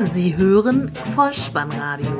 Sie hören Vollspannradio,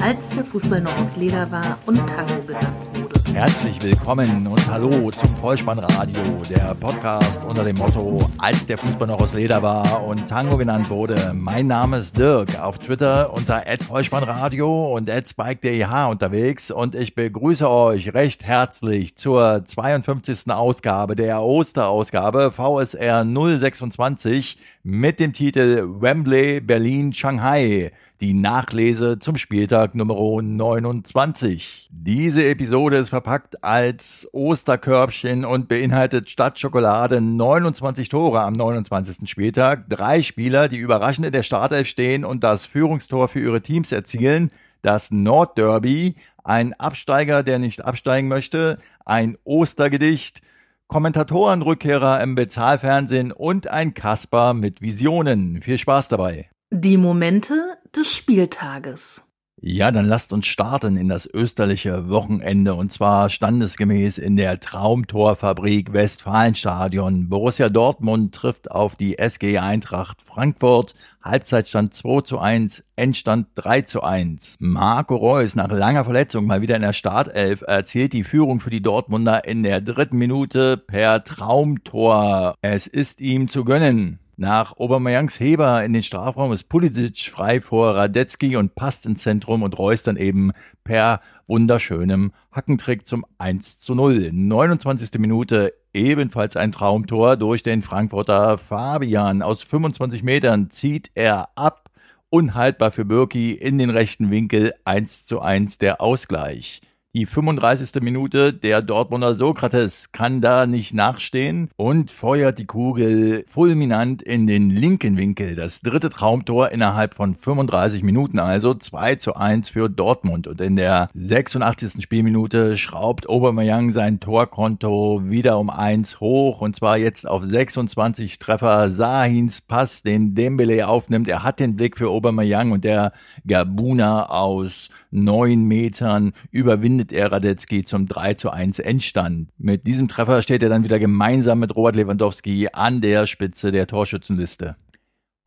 als der Fußball noch aus Leder war und Tango genannt wurde. Herzlich willkommen und hallo zum Vollspannradio, der Podcast unter dem Motto, als der Fußball noch aus Leder war und Tango genannt wurde. Mein Name ist Dirk, auf Twitter unter @vollspannradio und @spike.deh unterwegs und ich begrüße euch recht herzlich zur 52. Ausgabe der Osterausgabe VSR 026 mit dem Titel Wembley Berlin Shanghai die Nachlese zum Spieltag Nummer 29. Diese Episode ist verpackt als Osterkörbchen und beinhaltet statt Schokolade 29 Tore am 29. Spieltag, drei Spieler, die überraschend in der Startelf stehen und das Führungstor für ihre Teams erzielen, das Nordderby, ein Absteiger, der nicht absteigen möchte, ein Ostergedicht, Kommentatorenrückkehrer im Bezahlfernsehen und ein Kasper mit Visionen. Viel Spaß dabei. Die Momente des Spieltages. Ja, dann lasst uns starten in das österliche Wochenende und zwar standesgemäß in der Traumtorfabrik Westfalenstadion. Borussia Dortmund trifft auf die SG Eintracht Frankfurt. Halbzeitstand 2 zu 1, Endstand 3 zu 1. Marco Reus nach langer Verletzung mal wieder in der Startelf erzielt die Führung für die Dortmunder in der dritten Minute per Traumtor. Es ist ihm zu gönnen. Nach Aubameyangs Heber in den Strafraum ist Pulisic frei vor Radetzky und passt ins Zentrum und Reus dann eben per wunderschönem Hackentrick zum 1 zu 0. 29. Minute ebenfalls ein Traumtor durch den Frankfurter Fabian. Aus 25 Metern zieht er ab. Unhaltbar für Birki in den rechten Winkel 1 zu 1 der Ausgleich. Die 35. Minute, der Dortmunder Sokrates kann da nicht nachstehen und feuert die Kugel fulminant in den linken Winkel. Das dritte Traumtor innerhalb von 35 Minuten, also 2 zu 1 für Dortmund. Und in der 86. Spielminute schraubt Aubameyang sein Torkonto wieder um 1 hoch und zwar jetzt auf 26 Treffer. Sahins Pass, den Dembele aufnimmt. Er hat den Blick für Aubameyang und der Gabuna aus neun Metern überwindet er Radetzky zum 3 zu 1 Endstand. Mit diesem Treffer steht er dann wieder gemeinsam mit Robert Lewandowski an der Spitze der Torschützenliste.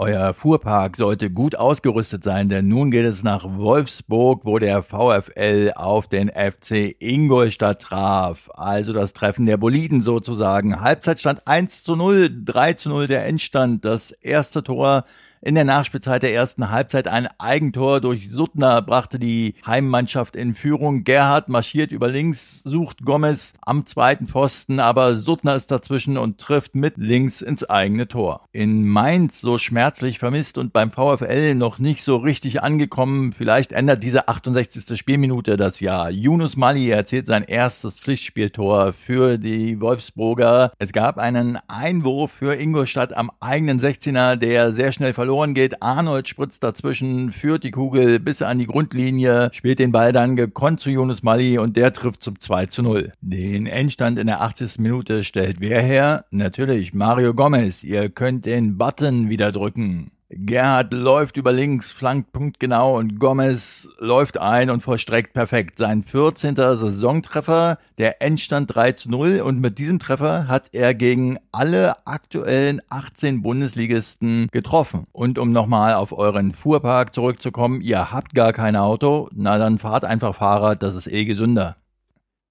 Euer Fuhrpark sollte gut ausgerüstet sein, denn nun geht es nach Wolfsburg, wo der VfL auf den FC Ingolstadt traf. Also das Treffen der Boliden sozusagen. Halbzeitstand 1 zu 0, 3 zu 0 der Endstand. Das erste Tor in der Nachspielzeit der ersten Halbzeit ein Eigentor durch Suttner brachte die Heimmannschaft in Führung. Gerhard marschiert über links, sucht Gomez am zweiten Pfosten, aber Suttner ist dazwischen und trifft mit links ins eigene Tor. In Mainz so schmerzlich vermisst und beim VfL noch nicht so richtig angekommen. Vielleicht ändert diese 68. Spielminute das Jahr. Yunus Mali erzielt sein erstes Pflichtspieltor für die Wolfsburger. Es gab einen Einwurf für Ingolstadt am eigenen 16er, der sehr schnell verloren verloren geht. Arnold spritzt dazwischen, führt die Kugel bis an die Grundlinie, spielt den Ball dann gekonnt zu Jonas Mali und der trifft zum 2 zu 0. Den Endstand in der 80. Minute stellt wer her? Natürlich Mario Gomez. Ihr könnt den Button wieder drücken. Gerhard läuft über links, flankt punktgenau und Gomez läuft ein und vollstreckt perfekt. Sein 14. Saisontreffer, der Endstand 3 zu 0 und mit diesem Treffer hat er gegen alle aktuellen 18 Bundesligisten getroffen. Und um nochmal auf euren Fuhrpark zurückzukommen, ihr habt gar kein Auto, na dann fahrt einfach Fahrrad, das ist eh gesünder.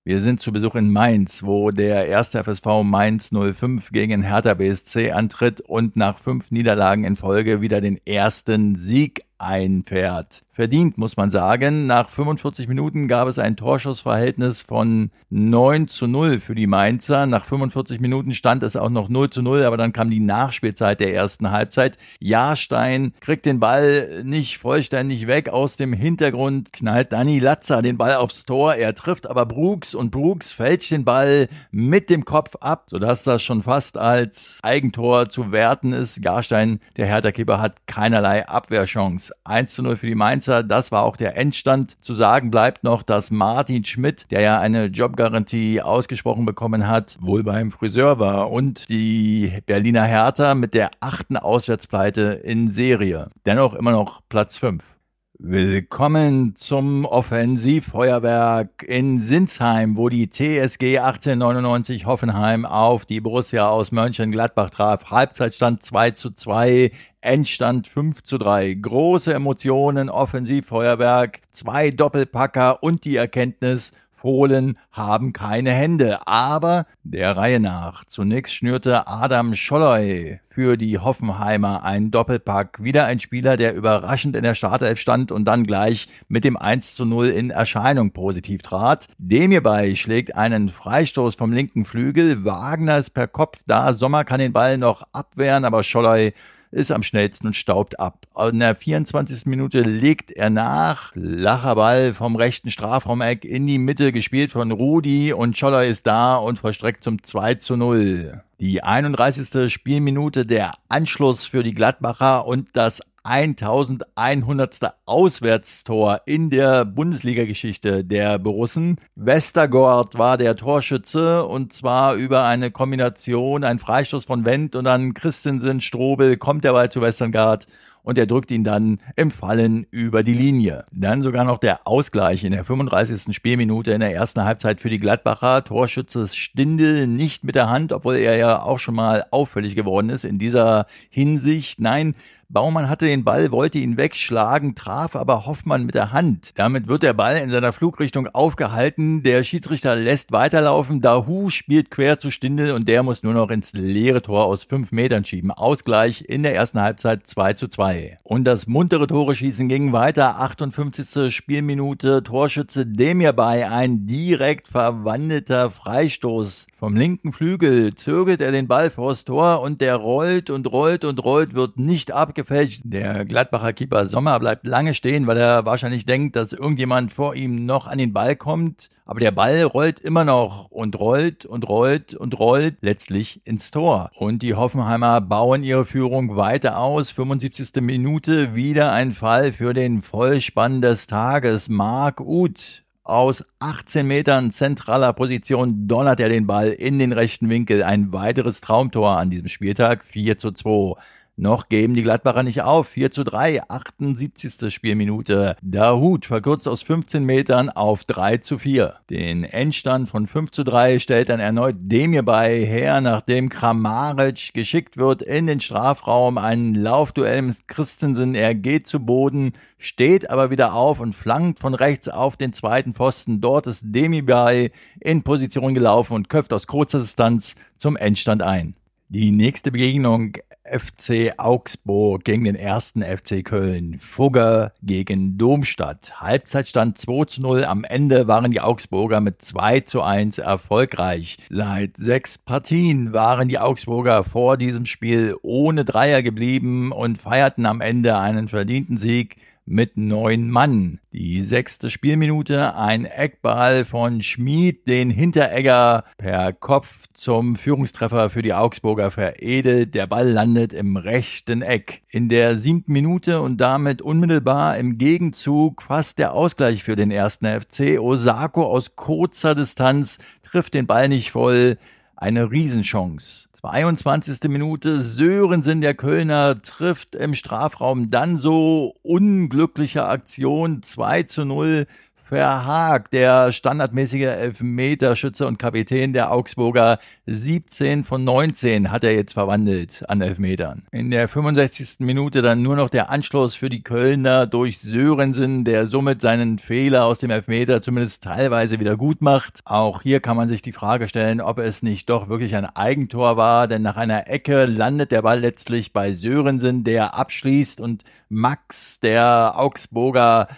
Wir sind zu Besuch in Mainz, wo der erste FSV Mainz 05 gegen Hertha BSC antritt und nach fünf Niederlagen in Folge wieder den ersten Sieg einfährt. Verdient, muss man sagen. Nach 45 Minuten gab es ein Torschussverhältnis von 9 zu 0 für die Mainzer. Nach 45 Minuten stand es auch noch 0 zu 0, aber dann kam die Nachspielzeit der ersten Halbzeit. Jahrstein kriegt den Ball nicht vollständig weg. Aus dem Hintergrund knallt Dani Latza den Ball aufs Tor. Er trifft aber Brooks und Brooks fälscht den Ball mit dem Kopf ab, sodass das schon fast als Eigentor zu werten ist. Jahrstein, der Hertha-Keeper, hat keinerlei Abwehrchance. 1 zu 0 für die Mainzer. Das war auch der Endstand. Zu sagen bleibt noch, dass Martin Schmidt, der ja eine Jobgarantie ausgesprochen bekommen hat, wohl beim Friseur war und die Berliner Hertha mit der achten Auswärtspleite in Serie. Dennoch immer noch Platz 5. Willkommen zum Offensivfeuerwerk in Sinsheim, wo die TSG 1899 Hoffenheim auf die Borussia aus Mönchengladbach traf. Halbzeitstand 2 zu 2, Endstand 5 zu 3. Große Emotionen, Offensivfeuerwerk, zwei Doppelpacker und die Erkenntnis, Fohlen haben keine Hände, aber der Reihe nach. Zunächst schnürte Adam Scholloy für die Hoffenheimer einen Doppelpack. Wieder ein Spieler, der überraschend in der Startelf stand und dann gleich mit dem 1 zu 0 in Erscheinung positiv trat. Dem hierbei schlägt einen Freistoß vom linken Flügel. Wagner ist per Kopf da. Sommer kann den Ball noch abwehren, aber Scholloy ist am schnellsten und staubt ab. In der 24. Minute legt er nach. Lacherball vom rechten Strafraumeck in die Mitte gespielt von Rudi und Scholler ist da und verstreckt zum 2 zu 0. Die 31. Spielminute der Anschluss für die Gladbacher und das 1100. Auswärtstor in der Bundesliga-Geschichte der Borussen. Westergaard war der Torschütze und zwar über eine Kombination, ein Freistoß von Wendt und dann Christensen, Strobel, kommt der Ball zu Westergaard und er drückt ihn dann im Fallen über die Linie. Dann sogar noch der Ausgleich in der 35. Spielminute in der ersten Halbzeit für die Gladbacher. Torschütze Stindel nicht mit der Hand, obwohl er ja auch schon mal auffällig geworden ist in dieser Hinsicht. Nein, Baumann hatte den Ball, wollte ihn wegschlagen, traf aber Hoffmann mit der Hand. Damit wird der Ball in seiner Flugrichtung aufgehalten. Der Schiedsrichter lässt weiterlaufen. Dahu spielt quer zu Stindel und der muss nur noch ins leere Tor aus fünf Metern schieben. Ausgleich in der ersten Halbzeit 2 zu 2. Und das muntere Tore schießen ging weiter. 58. Spielminute. Torschütze Demir bei. Ein direkt verwandelter Freistoß vom linken Flügel. Zögert er den Ball vors Tor und der rollt und rollt und rollt, wird nicht ab abgefälscht. Der Gladbacher Keeper Sommer bleibt lange stehen, weil er wahrscheinlich denkt, dass irgendjemand vor ihm noch an den Ball kommt. Aber der Ball rollt immer noch und rollt und rollt und rollt letztlich ins Tor. Und die Hoffenheimer bauen ihre Führung weiter aus. 75. Minute wieder ein Fall für den Vollspann des Tages. Mark Uth aus 18 Metern zentraler Position donnert er den Ball in den rechten Winkel. Ein weiteres Traumtor an diesem Spieltag. 4 zu 2. Noch geben die Gladbacher nicht auf. 4 zu 3, 78. Spielminute. Dahut verkürzt aus 15 Metern auf 3 zu 4. Den Endstand von 5 zu 3 stellt dann erneut Demir bei her, nachdem Kramaric geschickt wird in den Strafraum. Ein Laufduell mit Christensen. Er geht zu Boden, steht aber wieder auf und flankt von rechts auf den zweiten Pfosten. Dort ist Demi bei in Position gelaufen und köpft aus kurzer Distanz zum Endstand ein. Die nächste Begegnung FC Augsburg gegen den ersten FC Köln. Fugger gegen Domstadt. Halbzeitstand 2 zu 0. Am Ende waren die Augsburger mit 2 zu 1 erfolgreich. Seit sechs Partien waren die Augsburger vor diesem Spiel ohne Dreier geblieben und feierten am Ende einen verdienten Sieg mit neun Mann. Die sechste Spielminute, ein Eckball von Schmid, den Hinteregger per Kopf zum Führungstreffer für die Augsburger veredelt. Der Ball landet im rechten Eck. In der siebten Minute und damit unmittelbar im Gegenzug fast der Ausgleich für den ersten FC. Osako aus kurzer Distanz trifft den Ball nicht voll. Eine Riesenchance. 22. Minute, Sörensen, der Kölner, trifft im Strafraum dann so. Unglückliche Aktion. 2 zu 0 Verhaag, der standardmäßige Elfmeterschütze und Kapitän der Augsburger, 17 von 19 hat er jetzt verwandelt an Elfmetern. In der 65. Minute dann nur noch der Anschluss für die Kölner durch Sörensen, der somit seinen Fehler aus dem Elfmeter zumindest teilweise wieder gut macht. Auch hier kann man sich die Frage stellen, ob es nicht doch wirklich ein Eigentor war, denn nach einer Ecke landet der Ball letztlich bei Sörensen, der abschließt und Max, der Augsburger,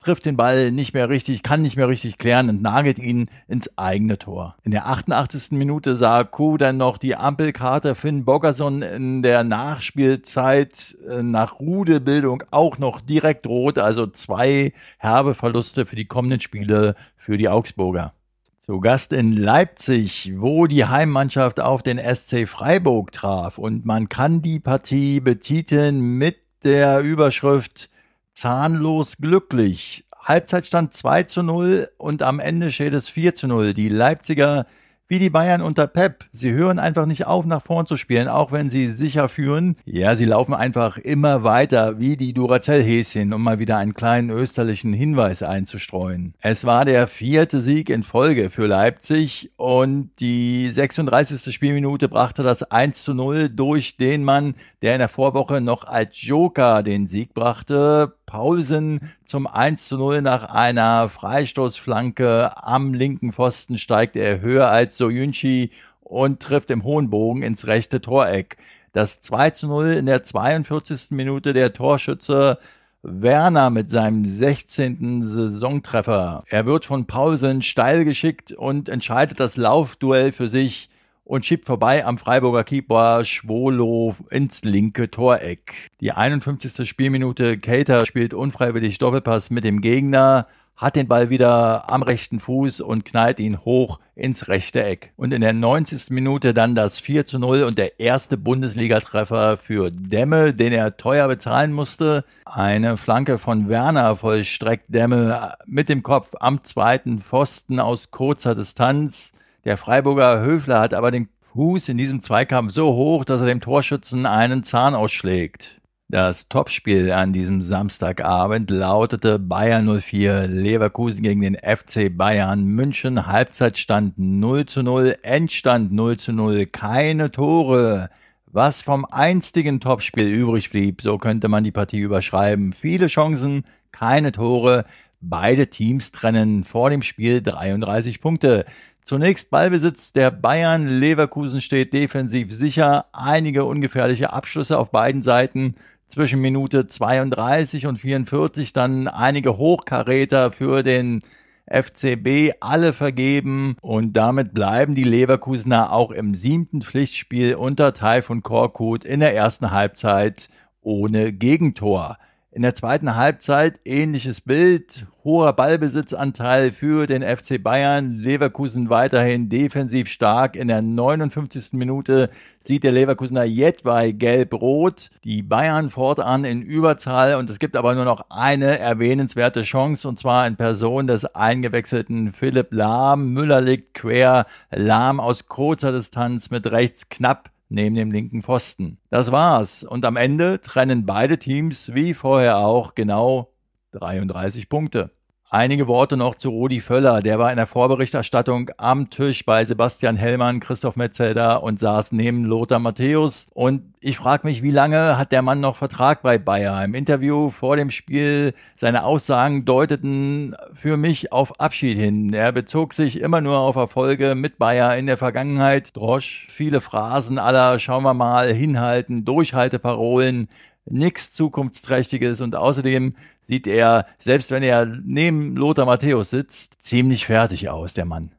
trifft den Ball nicht mehr richtig, kann nicht mehr richtig klären und nagelt ihn ins eigene Tor. In der 88. Minute sah Kuh dann noch die Ampelkarte Finn Bogerson in der Nachspielzeit äh, nach Rudelbildung auch noch direkt rot, also zwei herbe Verluste für die kommenden Spiele für die Augsburger. Zu Gast in Leipzig, wo die Heimmannschaft auf den SC Freiburg traf und man kann die Partie betiteln mit der Überschrift zahnlos glücklich. Halbzeitstand 2 zu 0 und am Ende steht es 4 zu 0. Die Leipziger wie die Bayern unter Pep. Sie hören einfach nicht auf, nach vorn zu spielen, auch wenn sie sicher führen. Ja, sie laufen einfach immer weiter, wie die Duracell-Häschen, um mal wieder einen kleinen österlichen Hinweis einzustreuen. Es war der vierte Sieg in Folge für Leipzig und die 36. Spielminute brachte das 1 zu 0 durch den Mann, der in der Vorwoche noch als Joker den Sieg brachte. Paulsen zum 1 zu 0 nach einer Freistoßflanke am linken Pfosten steigt er höher als Soyunchi und trifft im hohen Bogen ins rechte Toreck. Das 2 zu 0 in der 42. Minute der Torschütze Werner mit seinem 16. Saisontreffer. Er wird von Paulsen steil geschickt und entscheidet das Laufduell für sich und schiebt vorbei am Freiburger Keeper Schwolo ins linke Toreck. Die 51. Spielminute, Cater spielt unfreiwillig Doppelpass mit dem Gegner, hat den Ball wieder am rechten Fuß und knallt ihn hoch ins rechte Eck. Und in der 90. Minute dann das 4 zu 0 und der erste Bundesligatreffer für Demme, den er teuer bezahlen musste. Eine Flanke von Werner vollstreckt Demme mit dem Kopf am zweiten Pfosten aus kurzer Distanz. Der Freiburger Höfler hat aber den Fuß in diesem Zweikampf so hoch, dass er dem Torschützen einen Zahn ausschlägt. Das Topspiel an diesem Samstagabend lautete Bayern 04 Leverkusen gegen den FC Bayern München. Halbzeitstand 0 zu 0, Endstand 0 zu 0, keine Tore. Was vom einstigen Topspiel übrig blieb, so könnte man die Partie überschreiben. Viele Chancen, keine Tore. Beide Teams trennen vor dem Spiel 33 Punkte. Zunächst Ballbesitz der Bayern. Leverkusen steht defensiv sicher. Einige ungefährliche Abschlüsse auf beiden Seiten. Zwischen Minute 32 und 44 dann einige Hochkaräter für den FCB alle vergeben und damit bleiben die Leverkusener auch im siebten Pflichtspiel unter Taifun Korkut in der ersten Halbzeit ohne Gegentor. In der zweiten Halbzeit ähnliches Bild, hoher Ballbesitzanteil für den FC Bayern, Leverkusen weiterhin defensiv stark. In der 59. Minute sieht der Leverkusener Jedwai gelb-rot, die Bayern fortan in Überzahl und es gibt aber nur noch eine erwähnenswerte Chance und zwar in Person des eingewechselten Philipp Lahm. Müller liegt quer, Lahm aus kurzer Distanz mit rechts knapp neben dem linken Pfosten. Das war's. Und am Ende trennen beide Teams wie vorher auch genau 33 Punkte. Einige Worte noch zu Rudi Völler. Der war in der Vorberichterstattung am Tisch bei Sebastian Hellmann, Christoph Metzelder und saß neben Lothar Matthäus. Und ich frage mich, wie lange hat der Mann noch Vertrag bei Bayer? Im Interview vor dem Spiel, seine Aussagen deuteten für mich auf Abschied hin. Er bezog sich immer nur auf Erfolge mit Bayer in der Vergangenheit. Drosch, viele Phrasen aller, schauen wir mal, hinhalten, Durchhalteparolen nichts Zukunftsträchtiges und außerdem sieht er, selbst wenn er neben Lothar Matthäus sitzt, ziemlich fertig aus, der Mann.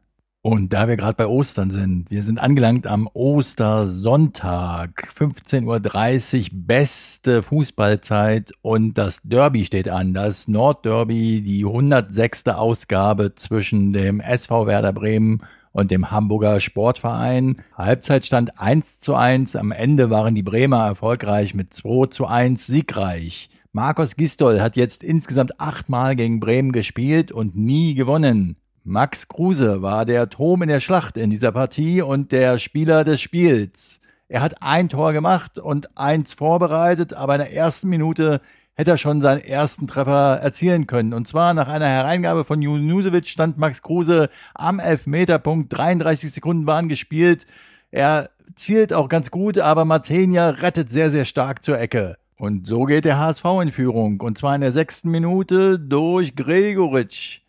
Und da wir gerade bei Ostern sind, wir sind angelangt am Ostersonntag, 15.30 Uhr, beste Fußballzeit und das Derby steht an, das Nordderby, die 106. Ausgabe zwischen dem SV Werder Bremen und dem Hamburger Sportverein. Halbzeitstand 1 zu 1. Am Ende waren die Bremer erfolgreich mit 2 zu 1 siegreich. Markus Gistol hat jetzt insgesamt achtmal gegen Bremen gespielt und nie gewonnen. Max Kruse war der Turm in der Schlacht in dieser Partie und der Spieler des Spiels. Er hat ein Tor gemacht und eins vorbereitet, aber in der ersten Minute hätte er schon seinen ersten Treffer erzielen können. Und zwar nach einer Hereingabe von Junusevic stand Max Kruse am Elfmeterpunkt. 33 Sekunden waren gespielt. Er zielt auch ganz gut, aber Matenia rettet sehr, sehr stark zur Ecke. Und so geht der HSV in Führung. Und zwar in der sechsten Minute durch Gregoritsch.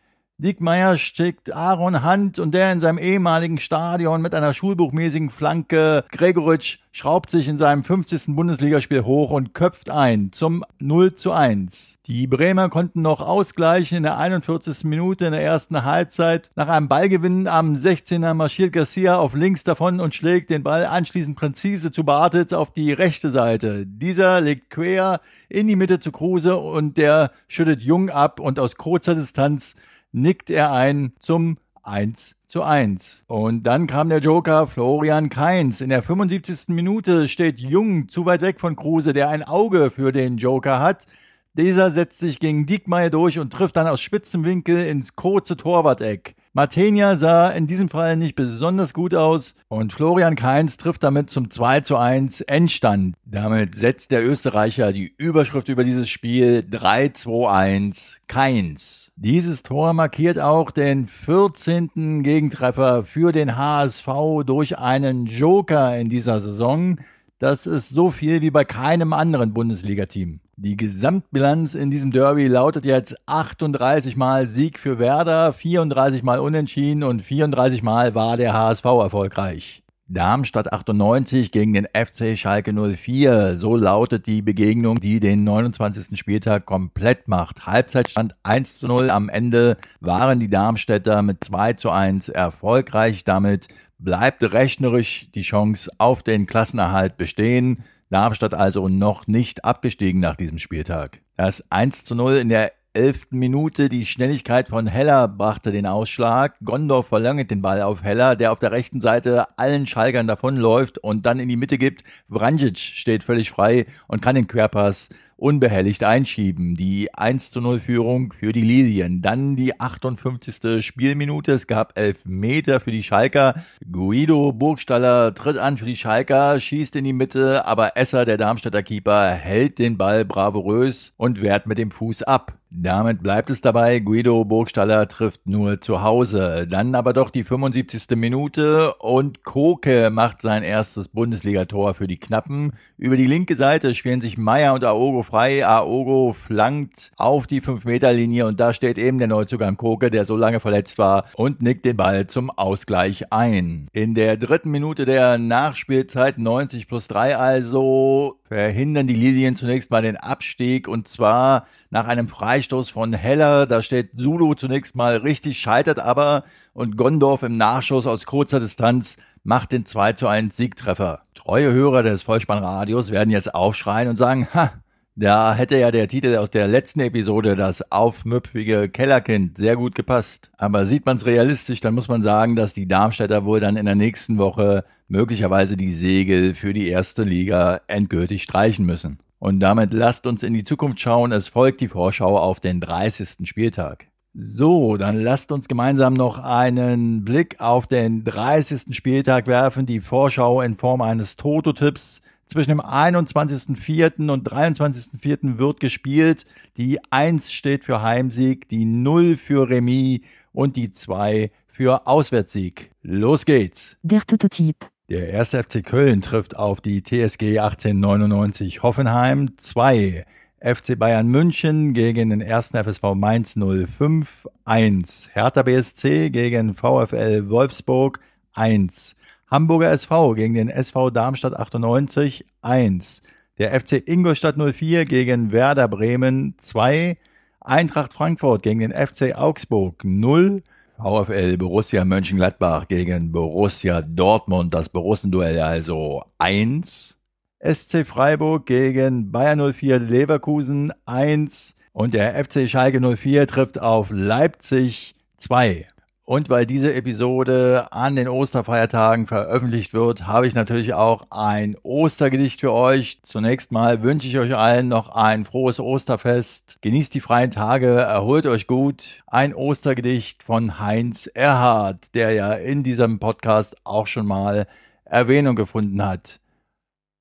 Diekmeyer schickt Aaron Hand und der in seinem ehemaligen Stadion mit einer schulbuchmäßigen Flanke. Gregoritsch schraubt sich in seinem 50. Bundesligaspiel hoch und köpft ein zum 0 zu 1. Die Bremer konnten noch ausgleichen in der 41. Minute in der ersten Halbzeit. Nach einem Ballgewinn am 16er marschiert Garcia auf links davon und schlägt den Ball anschließend präzise zu Bartels auf die rechte Seite. Dieser legt quer in die Mitte zu Kruse und der schüttet Jung ab und aus kurzer Distanz nickt er ein zum 1 zu 1. Und dann kam der Joker Florian Kainz. In der 75. Minute steht Jung zu weit weg von Kruse, der ein Auge für den Joker hat. Dieser setzt sich gegen Diekmeyer durch und trifft dann aus spitzem Winkel ins kurze Torwart-Eck. Martenia sah in diesem Fall nicht besonders gut aus und Florian Kainz trifft damit zum 2 zu 1 Endstand. Damit setzt der Österreicher die Überschrift über dieses Spiel 3 2 1 Kainz. Dieses Tor markiert auch den 14. Gegentreffer für den HSV durch einen Joker in dieser Saison. Das ist so viel wie bei keinem anderen Bundesligateam. Die Gesamtbilanz in diesem Derby lautet jetzt 38 Mal Sieg für Werder, 34 Mal Unentschieden und 34 Mal war der HSV erfolgreich. Darmstadt 98 gegen den FC Schalke 04. So lautet die Begegnung, die den 29. Spieltag komplett macht. Halbzeitstand 1 zu 0. Am Ende waren die Darmstädter mit 2 zu 1 erfolgreich. Damit bleibt rechnerisch die Chance auf den Klassenerhalt bestehen. Darmstadt also noch nicht abgestiegen nach diesem Spieltag. Das 1 zu 0 in der elften Minute. Die Schnelligkeit von Heller brachte den Ausschlag. Gondorf verlängert den Ball auf Heller, der auf der rechten Seite allen Schalkern davonläuft und dann in die Mitte gibt. Vranjic steht völlig frei und kann den Querpass unbehelligt einschieben. Die 1 zu 0 Führung für die Lilien. Dann die 58. Spielminute. Es gab elf Meter für die Schalker. Guido Burgstaller tritt an für die Schalker, schießt in die Mitte, aber Esser, der Darmstädter Keeper, hält den Ball bravourös und wehrt mit dem Fuß ab. Damit bleibt es dabei. Guido Burgstaller trifft nur zu Hause. Dann aber doch die 75. Minute und Koke macht sein erstes Bundesligator für die Knappen. Über die linke Seite spielen sich Meier und Aogo frei. Aogo flankt auf die 5-Meter-Linie und da steht eben der Neuzugang Koke, der so lange verletzt war und nickt den Ball zum Ausgleich ein. In der dritten Minute der Nachspielzeit 90 plus 3 also verhindern die Lilien zunächst mal den Abstieg und zwar nach einem Freistoß von Heller. Da steht Zulu zunächst mal richtig, scheitert aber und Gondorf im Nachschuss aus kurzer Distanz macht den 2 zu 1 Siegtreffer. Treue Hörer des Vollspannradios werden jetzt aufschreien und sagen, ha, da hätte ja der Titel aus der letzten Episode, das aufmüpfige Kellerkind, sehr gut gepasst. Aber sieht man es realistisch, dann muss man sagen, dass die Darmstädter wohl dann in der nächsten Woche möglicherweise die Segel für die erste Liga endgültig streichen müssen. Und damit lasst uns in die Zukunft schauen. Es folgt die Vorschau auf den 30. Spieltag. So, dann lasst uns gemeinsam noch einen Blick auf den 30. Spieltag werfen. Die Vorschau in Form eines Toto-Tipps. Zwischen dem 21.04. und 23.04. wird gespielt. Die 1 steht für Heimsieg, die 0 für Remis und die 2 für Auswärtssieg. Los geht's. Der Toto-Tipp. Der erste FC Köln trifft auf die TSG 1899 Hoffenheim 2. FC Bayern München gegen den ersten FSV Mainz 05 1. Hertha BSC gegen VfL Wolfsburg 1. Hamburger SV gegen den SV Darmstadt 98 1. Der FC Ingolstadt 04 gegen Werder Bremen 2. Eintracht Frankfurt gegen den FC Augsburg 0. VfL Borussia Mönchengladbach gegen Borussia Dortmund, das Borussenduell also 1. SC Freiburg gegen Bayern 04 Leverkusen 1 und der FC Schalke 04 trifft auf Leipzig 2. Und weil diese Episode an den Osterfeiertagen veröffentlicht wird, habe ich natürlich auch ein Ostergedicht für euch. Zunächst mal wünsche ich euch allen noch ein frohes Osterfest. Genießt die freien Tage, erholt euch gut. Ein Ostergedicht von Heinz Erhardt, der ja in diesem Podcast auch schon mal Erwähnung gefunden hat.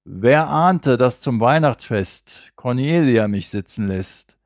Wer ahnte, dass zum Weihnachtsfest Cornelia mich sitzen lässt?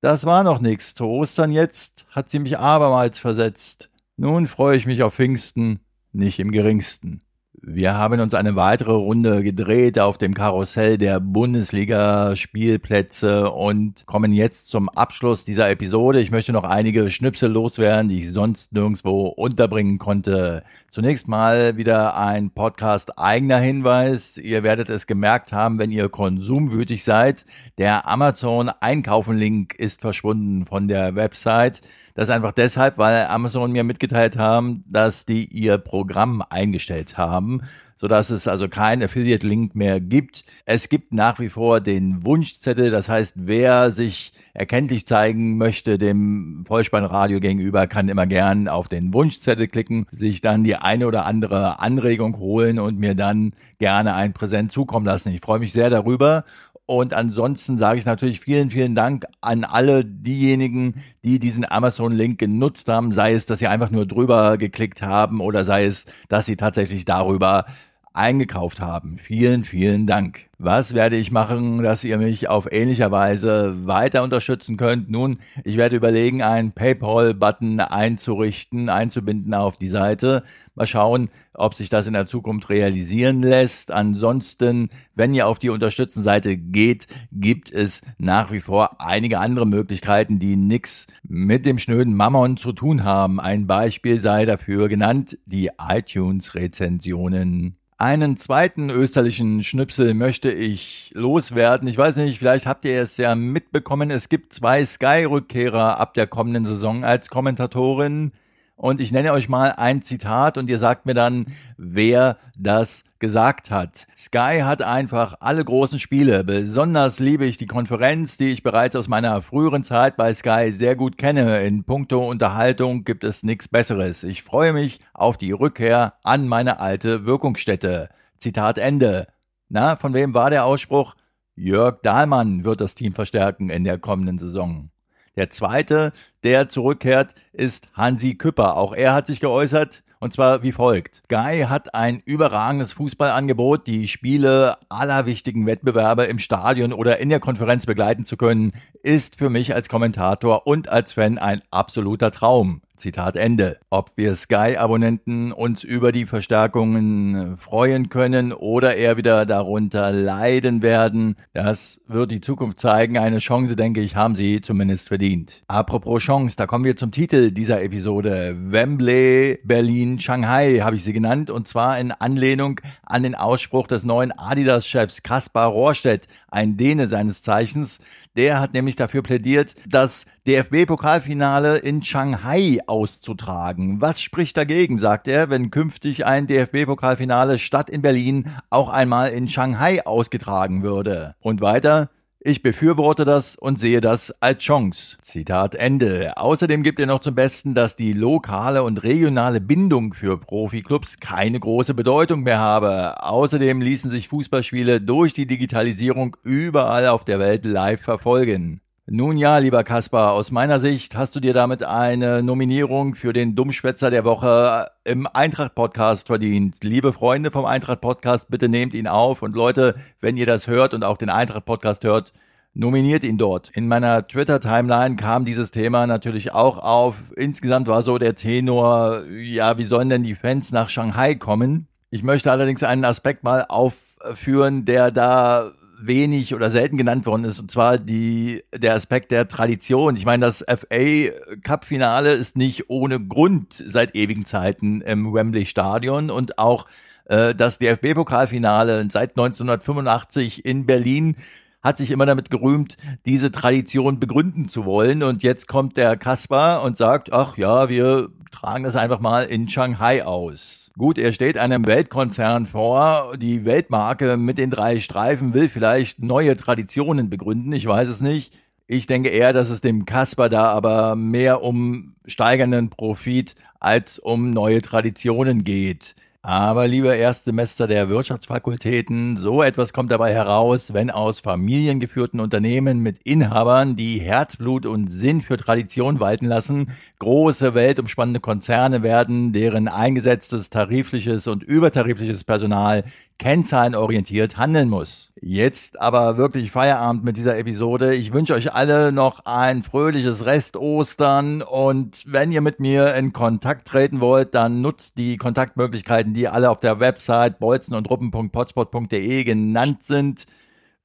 Das war noch nix. Zu Ostern jetzt hat sie mich abermals versetzt. Nun freue ich mich auf Pfingsten, nicht im geringsten. Wir haben uns eine weitere Runde gedreht auf dem Karussell der Bundesliga-Spielplätze und kommen jetzt zum Abschluss dieser Episode. Ich möchte noch einige Schnipsel loswerden, die ich sonst nirgendwo unterbringen konnte. Zunächst mal wieder ein Podcast eigener Hinweis. Ihr werdet es gemerkt haben, wenn ihr konsumwütig seid. Der Amazon Einkaufen-Link ist verschwunden von der Website. Das ist einfach deshalb, weil Amazon mir mitgeteilt haben, dass die ihr Programm eingestellt haben, sodass es also keinen Affiliate-Link mehr gibt. Es gibt nach wie vor den Wunschzettel, das heißt, wer sich erkenntlich zeigen möchte dem Vollspannradio gegenüber, kann immer gern auf den Wunschzettel klicken, sich dann die eine oder andere Anregung holen und mir dann gerne ein Präsent zukommen lassen. Ich freue mich sehr darüber Und ansonsten sage ich natürlich vielen, vielen Dank an alle diejenigen, die diesen Amazon-Link genutzt haben, sei es, dass sie einfach nur drüber geklickt haben oder sei es, dass sie tatsächlich darüber eingekauft haben. Vielen, vielen Dank. Was werde ich machen, dass ihr mich auf ähnlicher Weise weiter unterstützen könnt? Nun, ich werde überlegen, einen PayPal-Button einzurichten, einzubinden auf die Seite. Mal schauen, ob sich das in der Zukunft realisieren lässt. Ansonsten, wenn ihr auf die Unterstützen-Seite geht, gibt es nach wie vor einige andere Möglichkeiten, die nichts mit dem schnöden Mammon zu tun haben. Ein Beispiel sei dafür genannt die iTunes-Rezensionen. Einen zweiten österlichen Schnipsel möchte ich loswerden. Ich weiß nicht, vielleicht habt ihr es ja mitbekommen. Es gibt zwei Sky-Rückkehrer ab der kommenden Saison als Kommentatorin. Und ich nenne euch mal ein Zitat und ihr sagt mir dann, wer das gesagt hat. Sky hat einfach alle großen Spiele. Besonders liebe ich die Konferenz, die ich bereits aus meiner früheren Zeit bei Sky sehr gut kenne. In puncto Unterhaltung gibt es nichts Besseres. Ich freue mich auf die Rückkehr an meine alte Wirkungsstätte. Zitat Ende. Na, von wem war der Ausspruch? Jörg Dahlmann wird das Team verstärken in der kommenden Saison. Der zweite, der zurückkehrt, ist Hansi Küpper. Auch er hat sich geäußert. Und zwar wie folgt. Guy hat ein überragendes Fußballangebot, die Spiele aller wichtigen Wettbewerbe im Stadion oder in der Konferenz begleiten zu können, ist für mich als Kommentator und als Fan ein absoluter Traum. Zitat Ende. Ob wir Sky-Abonnenten uns über die Verstärkungen freuen können oder eher wieder darunter leiden werden, das wird die Zukunft zeigen. Eine Chance, denke ich, haben sie zumindest verdient. Apropos Chance, da kommen wir zum Titel dieser Episode. Wembley, Berlin, Shanghai habe ich sie genannt und zwar in Anlehnung an den Ausspruch des neuen Adidas-Chefs Kaspar Rohrstedt, ein Däne seines Zeichens, der hat nämlich dafür plädiert, das DFB-Pokalfinale in Shanghai auszutragen. Was spricht dagegen, sagt er, wenn künftig ein DFB-Pokalfinale statt in Berlin auch einmal in Shanghai ausgetragen würde? Und weiter, ich befürworte das und sehe das als Chance. Zitat Ende. Außerdem gibt er noch zum Besten, dass die lokale und regionale Bindung für Profiklubs keine große Bedeutung mehr habe. Außerdem ließen sich Fußballspiele durch die Digitalisierung überall auf der Welt live verfolgen. Nun ja, lieber Kaspar, aus meiner Sicht hast du dir damit eine Nominierung für den Dummschwätzer der Woche im Eintracht-Podcast verdient. Liebe Freunde vom Eintracht-Podcast, bitte nehmt ihn auf und Leute, wenn ihr das hört und auch den Eintracht-Podcast hört, nominiert ihn dort. In meiner Twitter-Timeline kam dieses Thema natürlich auch auf. Insgesamt war so der Tenor, ja, wie sollen denn die Fans nach Shanghai kommen? Ich möchte allerdings einen Aspekt mal aufführen, der da wenig oder selten genannt worden ist, und zwar die, der Aspekt der Tradition. Ich meine, das FA Cup Finale ist nicht ohne Grund seit ewigen Zeiten im Wembley Stadion und auch äh, das DFB Pokalfinale seit 1985 in Berlin hat sich immer damit gerühmt, diese Tradition begründen zu wollen. Und jetzt kommt der Kaspar und sagt, ach ja, wir tragen das einfach mal in Shanghai aus. Gut, er steht einem Weltkonzern vor. Die Weltmarke mit den drei Streifen will vielleicht neue Traditionen begründen. Ich weiß es nicht. Ich denke eher, dass es dem Kasper da aber mehr um steigernden Profit als um neue Traditionen geht. Aber lieber Erstsemester der Wirtschaftsfakultäten, so etwas kommt dabei heraus, wenn aus familiengeführten Unternehmen mit Inhabern, die Herzblut und Sinn für Tradition walten lassen, große weltumspannende Konzerne werden, deren eingesetztes tarifliches und übertarifliches Personal kennzahlenorientiert handeln muss. Jetzt aber wirklich Feierabend mit dieser Episode. Ich wünsche euch alle noch ein fröhliches Rest-Ostern und wenn ihr mit mir in Kontakt treten wollt, dann nutzt die Kontaktmöglichkeiten, die alle auf der Website bolzen und ruppen.potspot.de genannt sind.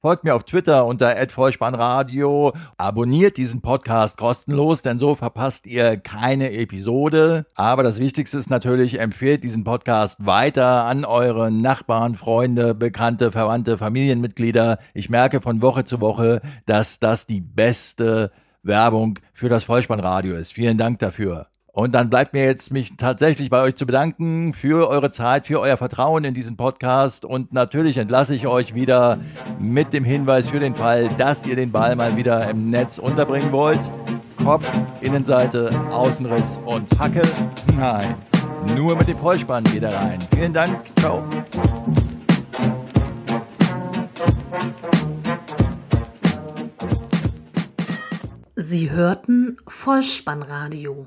Folgt mir auf Twitter unter @vollspannradio. Abonniert diesen Podcast kostenlos, denn so verpasst ihr keine Episode. Aber das Wichtigste ist natürlich, empfehlt diesen Podcast weiter an eure Nachbarn, Freunde, Bekannte, Verwandte, Familienmitglieder. Ich merke von Woche zu Woche, dass das die beste Werbung für das Vollspannradio ist. Vielen Dank dafür. Und dann bleibt mir jetzt mich tatsächlich bei euch zu bedanken für eure Zeit, für euer Vertrauen in diesen Podcast. Und natürlich entlasse ich euch wieder mit dem Hinweis für den Fall, dass ihr den Ball mal wieder im Netz unterbringen wollt. Kopf, Innenseite, Außenriss und Hacke. Nein, nur mit dem Vollspann geht er rein. Vielen Dank. Ciao. Sie hörten Vollspannradio.